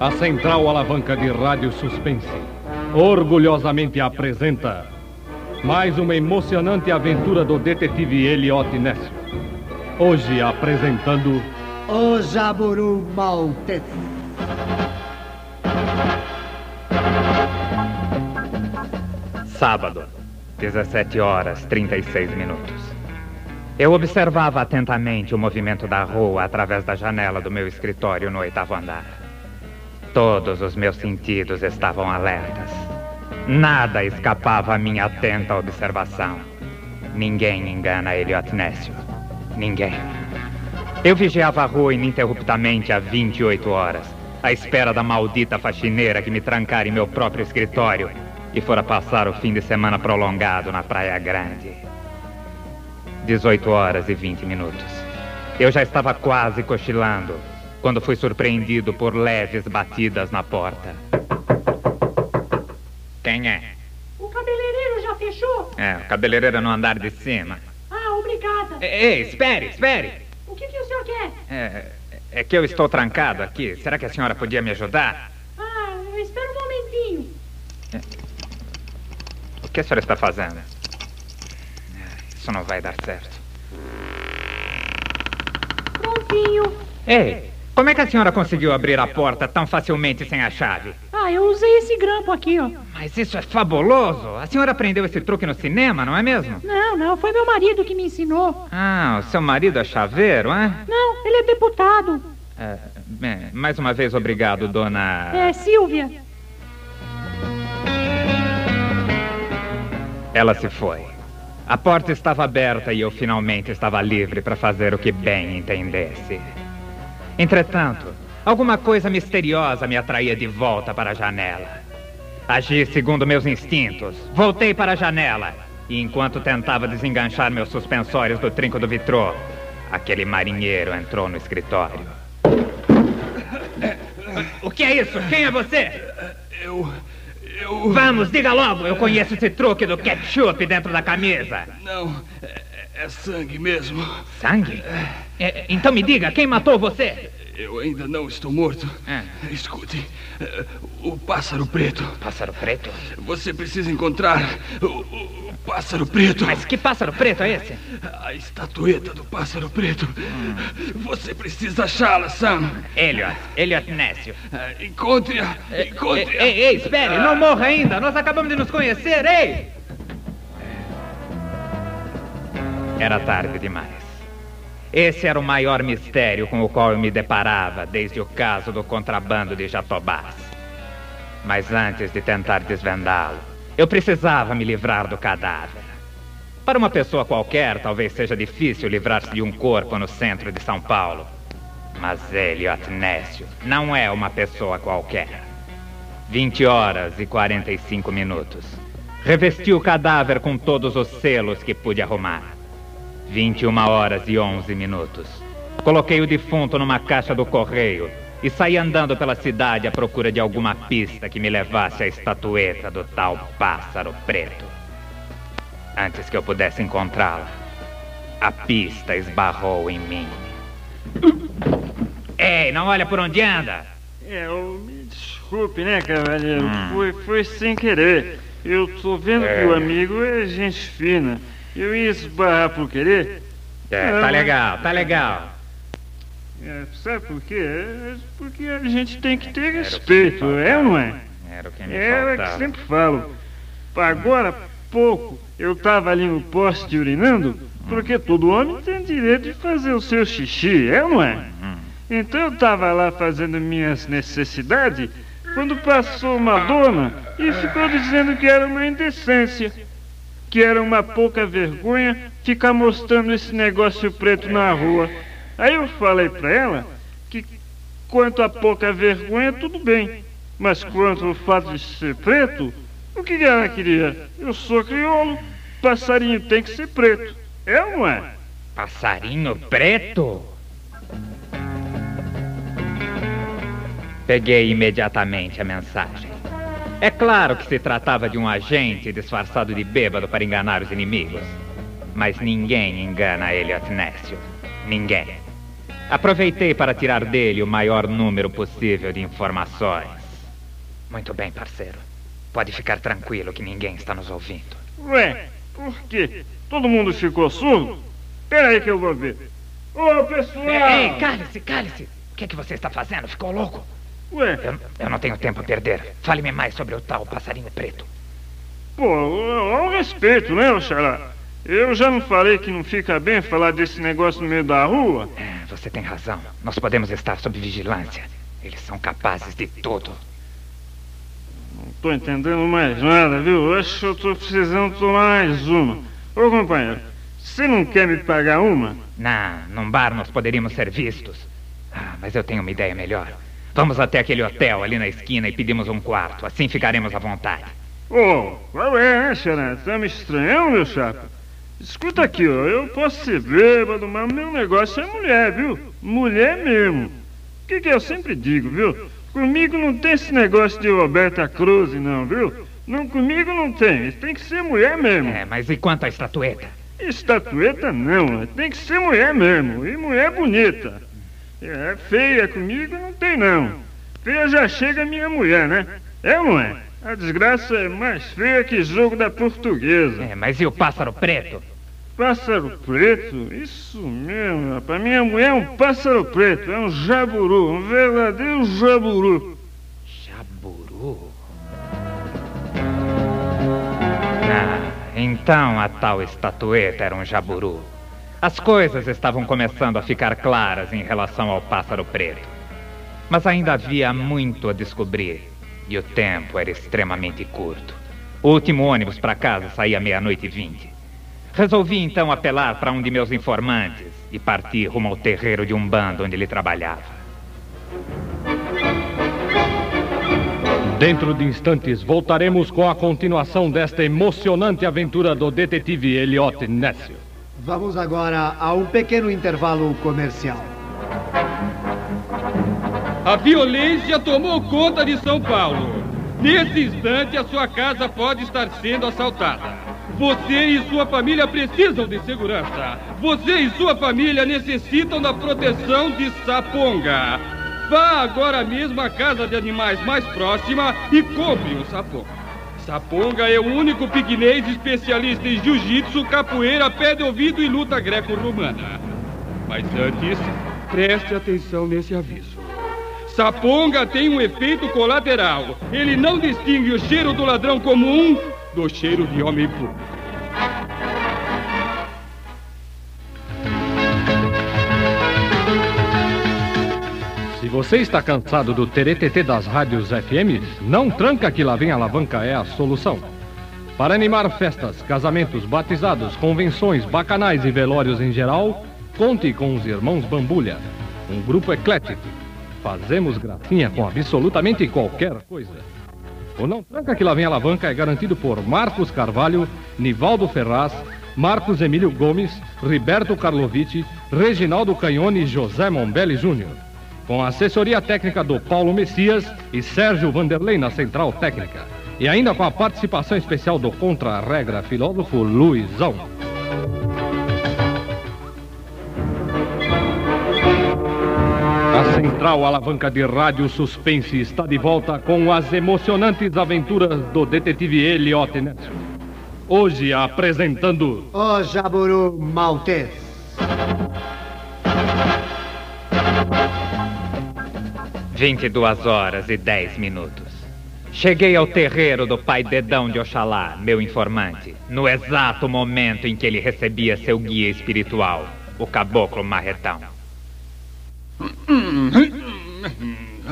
A Central Alavanca de Rádio Suspense orgulhosamente apresenta mais uma emocionante aventura do detetive Eliot Nessio. Hoje apresentando O Jaburu Maltese. Sábado, 17 horas 36 minutos. Eu observava atentamente o movimento da rua através da janela do meu escritório no oitavo andar. Todos os meus sentidos estavam alertas. Nada escapava à minha atenta observação. Ninguém engana Eliot Nessio. Ninguém. Eu vigiava a rua ininterruptamente há 28 horas, à espera da maldita faxineira que me trancara em meu próprio escritório e fora passar o fim de semana prolongado na Praia Grande. 18 horas e 20 minutos. Eu já estava quase cochilando quando fui surpreendido por leves batidas na porta. Quem é? O cabeleireiro já fechou? É, o cabeleireiro no andar de cima. Ah, obrigada. Ei, espere, espere! O que, que o senhor quer? É, é que eu estou trancado aqui. Será que a senhora podia me ajudar? Ah, espera um momentinho. O que a senhora está fazendo? Isso não vai dar certo. Prontinho. Ei, como é que a senhora conseguiu abrir a porta tão facilmente sem a chave? Ah, eu usei esse grampo aqui, ó. Mas isso é fabuloso! A senhora aprendeu esse truque no cinema, não é mesmo? Não, não, foi meu marido que me ensinou. Ah, o seu marido é chaveiro, hein? Não, ele é deputado. É, bem, mais uma vez obrigado, dona. É, Silvia. Ela se foi. A porta estava aberta e eu finalmente estava livre para fazer o que bem entendesse. Entretanto, alguma coisa misteriosa me atraía de volta para a janela. Agi segundo meus instintos. Voltei para a janela. E enquanto tentava desenganchar meus suspensórios do trinco do vitrô, aquele marinheiro entrou no escritório. O que é isso? Quem é você? Eu. Eu. Vamos, diga logo. Eu conheço esse truque do ketchup dentro da camisa. Não, é, é sangue mesmo. Sangue? É, então me diga, quem matou você? Eu ainda não estou morto. É. Escute, é, o pássaro preto. Pássaro preto? Você precisa encontrar o, o- o pássaro preto. Mas que pássaro preto é esse? A estatueta do pássaro preto. Você precisa achá-la, Sam. Elliot, Elliot Nécio. É, Encontre-a. Ei, Encontre-a. ei, ei, espere, não morra ainda. Nós acabamos de nos conhecer, ei! Era tarde demais. Esse era o maior mistério com o qual eu me deparava desde o caso do contrabando de Jatobás. Mas antes de tentar desvendá-lo, eu precisava me livrar do cadáver. Para uma pessoa qualquer, talvez seja difícil livrar-se de um corpo no centro de São Paulo. Mas Elliot Nécio não é uma pessoa qualquer. 20 horas e 45 minutos. Revesti o cadáver com todos os selos que pude arrumar. 21 horas e 11 minutos. Coloquei o defunto numa caixa do correio e saí andando pela cidade à procura de alguma pista que me levasse à estatueta do tal pássaro preto. Antes que eu pudesse encontrá-la, a pista esbarrou em mim. Ei, não olha por onde anda! É, ô, me desculpe, né, cavaleiro? Foi, foi sem querer. Eu tô vendo que o amigo é gente fina. Eu ia esbarrar por querer. É, tá legal, tá legal. É, sabe por quê? É porque a gente tem que ter respeito, é ou não é? Era o que me É, é que sempre falo. Agora, pouco, eu tava ali no poste urinando, porque todo homem tem direito de fazer o seu xixi, é ou não é? Então eu tava lá fazendo minhas necessidades, quando passou uma dona e ficou dizendo que era uma indecência, que era uma pouca vergonha ficar mostrando esse negócio preto na rua. Aí eu falei pra ela que quanto a pouca vergonha, tudo bem. Mas quanto ao fato de ser preto, o que ela queria? Eu sou crioulo, passarinho tem que ser preto. É ou não é? Passarinho preto? Peguei imediatamente a mensagem. É claro que se tratava de um agente disfarçado de bêbado para enganar os inimigos. Mas ninguém engana Elliot Nécio. Ninguém. Aproveitei para tirar dele o maior número possível de informações. Muito bem, parceiro. Pode ficar tranquilo que ninguém está nos ouvindo. Ué, por quê? Todo mundo ficou surdo? Pera aí que eu vou ver. Ô, pessoal! Ei, cale-se, cale-se! O que, é que você está fazendo? Ficou louco? Ué, Eu, eu não tenho tempo a perder. Fale-me mais sobre o tal passarinho preto. pô, ao respeito, né, Oxalá? Eu já não falei que não fica bem falar desse negócio no meio da rua? É, você tem razão. Nós podemos estar sob vigilância. Eles são capazes de tudo. Não tô entendendo mais nada, viu? Acho que eu tô precisando tomar mais uma. Ô, companheiro, você não quer me pagar uma? Não, num bar nós poderíamos ser vistos. Ah, mas eu tenho uma ideia melhor. Vamos até aquele hotel ali na esquina e pedimos um quarto. Assim ficaremos à vontade. Ô, qual é, né, Xará? Tá me estranhando, meu chapa? Escuta aqui, ó. Eu posso ser bêbado, mas meu negócio é mulher, viu? Mulher mesmo. O que, que eu sempre digo, viu? Comigo não tem esse negócio de Roberta Cruz, não, viu? Não, comigo não tem. Tem que ser mulher mesmo. É, mas e quanto à estatueta? Estatueta não, tem que ser mulher mesmo. E mulher bonita. É feia comigo não tem não. Feia já chega minha mulher, né? É ou não é? A desgraça é mais feia que jogo da portuguesa. É, mas e o pássaro preto? Pássaro preto? Isso mesmo, rapaz. Minha mulher é um pássaro preto, é um jaburu, um verdadeiro jaburu. Jaburu. Ah, então a tal estatueta era um jaburu. As coisas estavam começando a ficar claras em relação ao pássaro preto. Mas ainda havia muito a descobrir. E o tempo era extremamente curto. O último ônibus para casa saía meia-noite e vinte. Resolvi então apelar para um de meus informantes e partir rumo ao terreiro de um bando onde ele trabalhava. Dentro de instantes voltaremos com a continuação desta emocionante aventura do detetive Elliot Nessio. Vamos agora a um pequeno intervalo comercial. A violência tomou conta de São Paulo. Nesse instante, a sua casa pode estar sendo assaltada. Você e sua família precisam de segurança. Você e sua família necessitam da proteção de Saponga. Vá agora mesmo à casa de animais mais próxima e compre um Saponga. Saponga é o único piquinês especialista em jiu-jitsu, capoeira, pé de ouvido e luta greco-romana. Mas antes, preste atenção nesse aviso. Saponga tem um efeito colateral. Ele não distingue o cheiro do ladrão comum do cheiro de homem puro. Você está cansado do teretetê das rádios FM, não tranca que lá vem alavanca é a solução. Para animar festas, casamentos, batizados, convenções, bacanais e velórios em geral, conte com os irmãos Bambulha, um grupo eclético. Fazemos gracinha com absolutamente qualquer coisa. O Não Tranca que lá vem alavanca é garantido por Marcos Carvalho, Nivaldo Ferraz, Marcos Emílio Gomes, Riberto Carloviti, Reginaldo Canhone e José Mombelli Júnior. Com a assessoria técnica do Paulo Messias e Sérgio Vanderlei na central técnica. E ainda com a participação especial do contra-regra filósofo Luizão. A central alavanca de rádio suspense está de volta com as emocionantes aventuras do detetive Elliot Nessio. Hoje apresentando O Jaburu Maltês. Vinte e duas horas e dez minutos. Cheguei ao terreiro do pai Dedão de Oxalá, meu informante, no exato momento em que ele recebia seu guia espiritual, o caboclo marretão.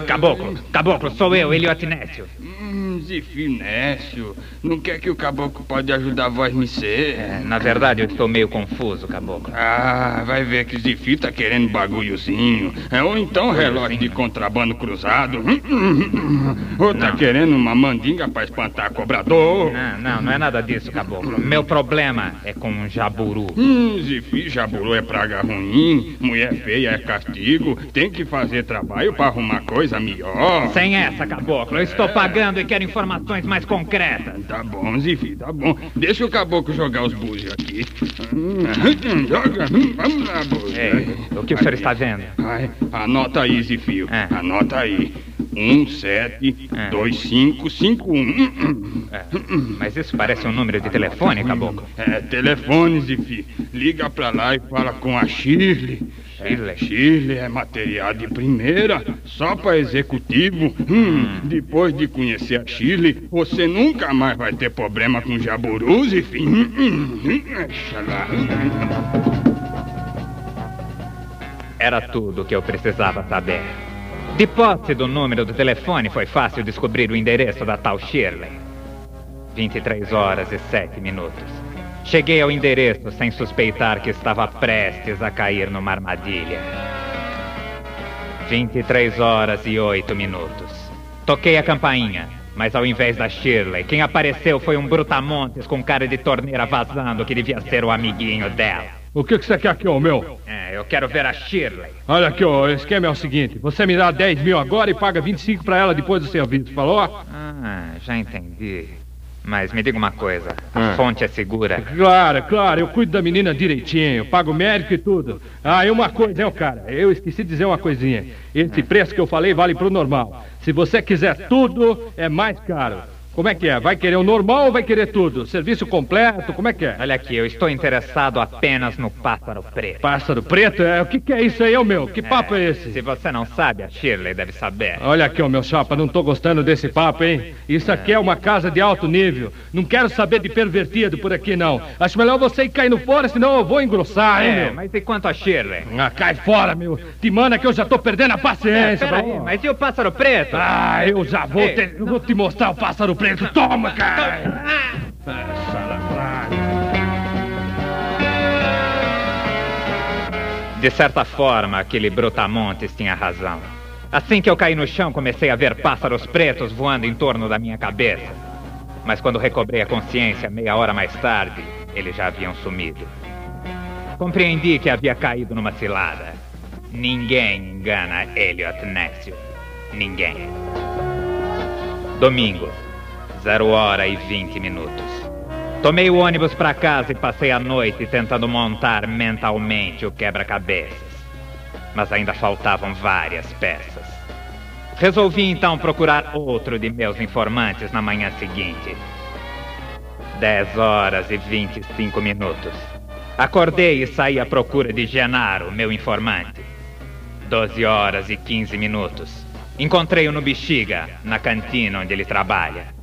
Caboclo, caboclo, sou eu, Eliot Nécio. Hum, Zifinécio, não quer que o caboclo pode ajudar a voz me ser? É, na verdade, eu estou meio confuso, caboclo. Ah, vai ver que Zifi tá querendo bagulhozinho. É, ou então relógio de contrabando cruzado. Ou tá querendo uma mandinga pra espantar cobrador. Não, não, não é nada disso, caboclo. Meu problema é com um jaburu. Hum, Zifi, jaburu é praga ruim, mulher feia é castigo, tem que fazer trabalho pra arrumar coisa coisa melhor. Sem essa, caboclo. Eu estou pagando e quero informações mais concretas. Tá bom, Zifi, tá bom. Deixa o caboclo jogar os búzios aqui. Joga. Vamos lá, búzio. Ei, o que o senhor está vendo? Ai, anota aí, Zifio. É. Anota aí. 172551. É, mas isso parece um número de telefone, caboclo. É, telefone, Zifi. Liga pra lá e fala com a Shirley. Shirley? Shirley é material de primeira, só pra executivo. Hum, depois de conhecer a Shirley, você nunca mais vai ter problema com jaburu, Zifi. Hum, hum, hum. Era tudo o que eu precisava saber. De posse do número do telefone, foi fácil descobrir o endereço da tal Shirley. 23 horas e 7 minutos. Cheguei ao endereço sem suspeitar que estava prestes a cair numa armadilha. 23 horas e 8 minutos. Toquei a campainha, mas ao invés da Shirley, quem apareceu foi um brutamontes com cara de torneira vazando que devia ser o amiguinho dela. O que, que você quer aqui, ô meu? É, eu quero ver a Shirley. Olha aqui, ó, o esquema é o seguinte: você me dá 10 mil agora e paga 25 pra ela depois do serviço, falou? Ah, já entendi. Mas me diga uma coisa: Ah. a fonte é segura? Claro, claro, eu cuido da menina direitinho, pago médico e tudo. Ah, e uma coisa, hein, cara, eu esqueci de dizer uma coisinha. Esse preço que eu falei vale pro normal. Se você quiser tudo, é mais caro. Como é que é? Vai querer o normal ou vai querer tudo? Serviço completo? Como é que é? Olha aqui, eu estou interessado apenas no pássaro preto. Pássaro preto? É, o que, que é isso aí, ô meu? Que papo é esse? Se você não sabe, a Shirley deve saber. Olha aqui, ô meu chapa, não tô gostando desse papo, hein? Isso aqui é uma casa de alto nível. Não quero saber de pervertido por aqui, não. Acho melhor você ir caindo fora, senão eu vou engrossar, hein, É, meu? mas e quanto a Shirley? Ah, cai fora, meu. Te manda que eu já tô perdendo a paciência. Peraí, vamos. mas e o pássaro preto? Ah, eu já vou, Ei, te, eu vou te mostrar o pássaro preto. Toma, cara! De certa forma, aquele brutamontes tinha razão. Assim que eu caí no chão, comecei a ver pássaros pretos voando em torno da minha cabeça. Mas quando recobrei a consciência, meia hora mais tarde, eles já haviam sumido. Compreendi que havia caído numa cilada. Ninguém engana Elliot Nécio. Ninguém. Domingo, 0 hora e 20 minutos. Tomei o ônibus para casa e passei a noite tentando montar mentalmente o quebra-cabeças. Mas ainda faltavam várias peças. Resolvi então procurar outro de meus informantes na manhã seguinte. 10 horas e 25 minutos. Acordei e saí à procura de Genaro, meu informante. 12 horas e 15 minutos. Encontrei-o no Bexiga, na cantina onde ele trabalha.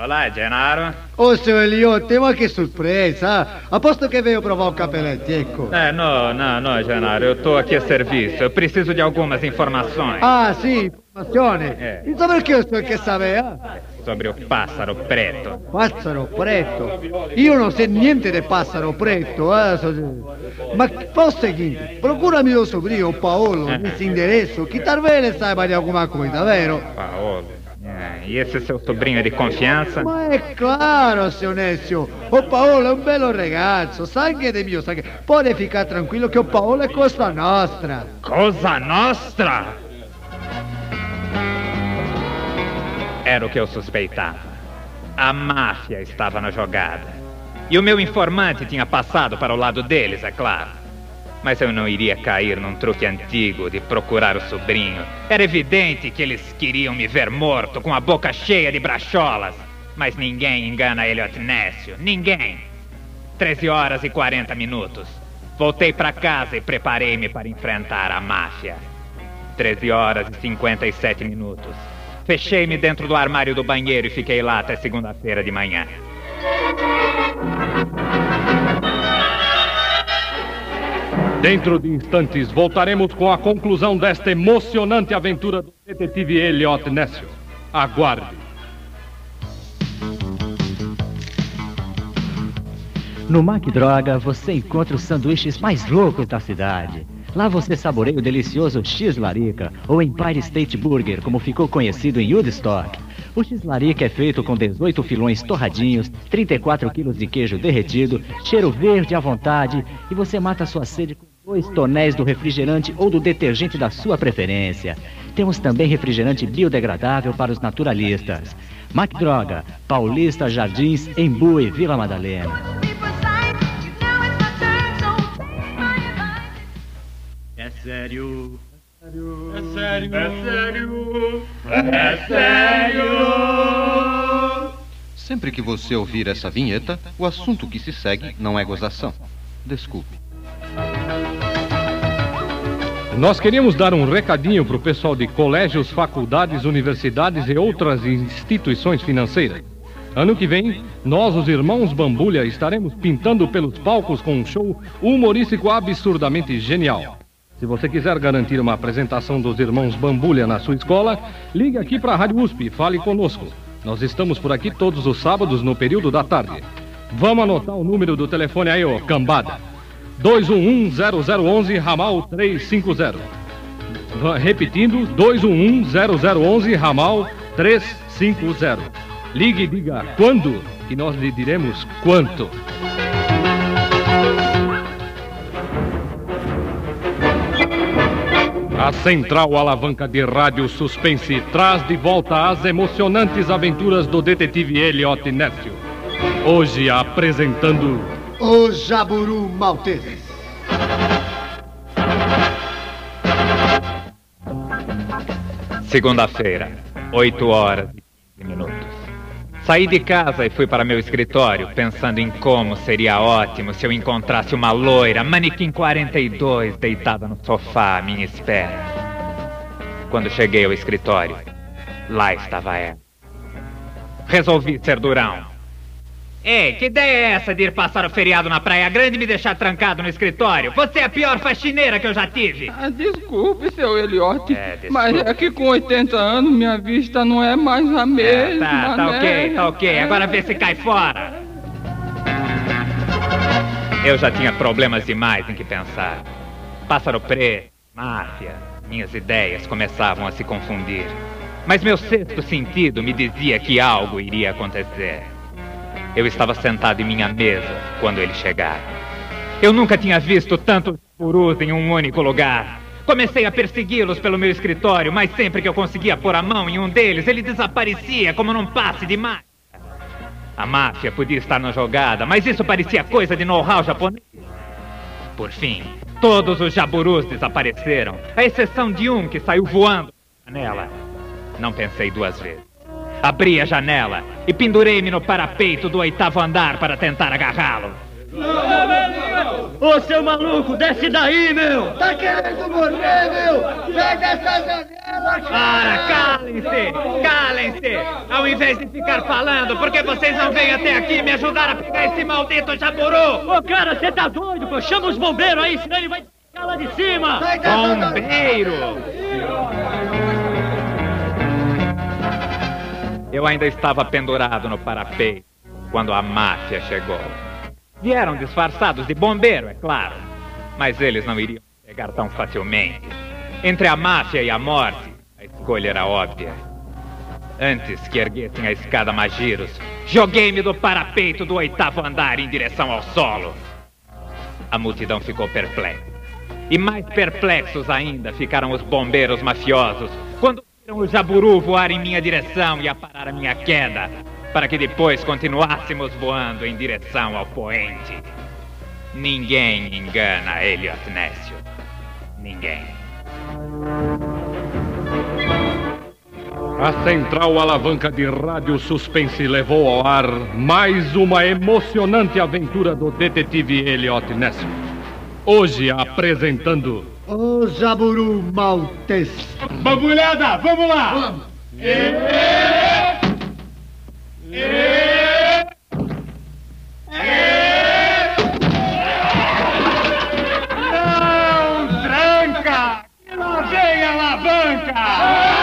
É. Olá, Genaro. Oh, seu Eliotte, ma che sorpresa! A posto che veio provar cappelletti, ecco. É, não, não, não, Genaro. Eu tô aqui a serviço. Eu preciso de algumas informações Ah, sì, informazione. Eh. Non so perché io sto che sapeva. sobre o pássaro preto. Passaro preto. Io non so niente di passaro preto, eh. so- Ma fa o seguinte, procura mio sobrino Paolo, Eh. questo indirizzo, che talvez saiba di alguma coisa, vero? Paolo. É, e esse seu sobrinho de confiança? Ma è claro, seu Nessio. O Paolo è un bello ragazzo, sangue di mio sangue. Puoi ficar tranquillo che o Paolo è cosa nostra. Cosa Nostra! Era o que eu suspeitava. A máfia estava na jogada. E o meu informante tinha passado para o lado deles, é claro. Mas eu não iria cair num truque antigo de procurar o sobrinho. Era evidente que eles queriam me ver morto, com a boca cheia de bracholas. Mas ninguém engana Elliot Nécio. Ninguém. 13 horas e 40 minutos. Voltei para casa e preparei-me para enfrentar a máfia. 13 horas e 57 minutos. Fechei-me dentro do armário do banheiro e fiquei lá até segunda-feira de manhã. Dentro de instantes, voltaremos com a conclusão desta emocionante aventura do detetive Elliot Nessio. Aguarde. No Mac Droga você encontra os sanduíches mais loucos da cidade. Lá você saboreia o delicioso X Larica, ou Empire State Burger, como ficou conhecido em Woodstock. O X Larica é feito com 18 filões torradinhos, 34 quilos de queijo derretido, cheiro verde à vontade, e você mata sua sede com dois tonéis do refrigerante ou do detergente da sua preferência. Temos também refrigerante biodegradável para os naturalistas. Mac Droga, Paulista Jardins, Embu e Vila Madalena. É sério. É sério. É sério. É sério. Sempre que você ouvir essa vinheta, o assunto que se segue não é gozação. Desculpe. Nós queríamos dar um recadinho para o pessoal de colégios, faculdades, universidades e outras instituições financeiras. Ano que vem, nós, os irmãos Bambulha, estaremos pintando pelos palcos com um show humorístico absurdamente genial. Se você quiser garantir uma apresentação dos irmãos Bambulha na sua escola, ligue aqui para a Rádio USP e fale conosco. Nós estamos por aqui todos os sábados no período da tarde. Vamos anotar o número do telefone aí, ô cambada. 211-0011, ramal 350. Va- Repetindo, 211-0011, ramal 350. Ligue e diga quando, que nós lhe diremos quanto. A Central Alavanca de Rádio Suspense traz de volta as emocionantes aventuras do detetive Elliot Nécio. Hoje apresentando O Jaburu Maltese. Segunda-feira, 8 horas e 15 minutos. Saí de casa e fui para meu escritório, pensando em como seria ótimo se eu encontrasse uma loira, manequim 42, deitada no sofá à minha espera. Quando cheguei ao escritório, lá estava ela. Resolvi ser durão. Ei, que ideia é essa de ir passar o feriado na Praia Grande e me deixar trancado no escritório? Você é a pior faxineira que eu já tive. Ah, desculpe, seu Eliote, É, mas é que com 80 anos minha vista não é mais a É, mesma, tá, tá né? ok, tá ok. Agora vê se cai fora. Eu já tinha problemas demais em que pensar. Pássaro preto, máfia, minhas ideias começavam a se confundir. Mas meu sexto sentido me dizia que algo iria acontecer. Eu estava sentado em minha mesa quando ele chegaram. Eu nunca tinha visto tantos purus em um único lugar. Comecei a persegui-los pelo meu escritório, mas sempre que eu conseguia pôr a mão em um deles, ele desaparecia como num passe de mágica. A máfia podia estar na jogada, mas isso parecia coisa de know-how japonês. Por fim, todos os jaburus desapareceram, à exceção de um que saiu voando janela. Não pensei duas vezes. Abri a janela e pendurei-me no parapeito do oitavo andar para tentar agarrá-lo. Ô, seu maluco, desce daí, meu! Tá querendo morrer, meu? Sai dessa janela, Para, calem-se! Calem-se! Ao invés de ficar falando, por que vocês não vêm até aqui me ajudar a pegar esse maldito jaburu? Ô, cara, você tá doido, pô? Chama os bombeiros aí, senão ele vai ficar lá de cima! Bombeiro! Eu ainda estava pendurado no parapeito quando a máfia chegou. Vieram disfarçados de bombeiro, é claro. Mas eles não iriam chegar tão facilmente. Entre a máfia e a morte, a escolha era óbvia. Antes que erguessem a escada Magiros, joguei-me do parapeito do oitavo andar em direção ao solo. A multidão ficou perplexa. E mais perplexos ainda ficaram os bombeiros mafiosos quando viram o jaburu voar em minha direção e a parar a minha queda, para que depois continuássemos voando em direção ao poente. Ninguém engana Elliot Nécio. Ninguém. A Central Alavanca de Rádio Suspense levou ao ar mais uma emocionante aventura do detetive Elliot Ness. Hoje apresentando O Jaburu Maltese. Bambulhada, vamos lá! Não tranca! Que lá vem alavanca!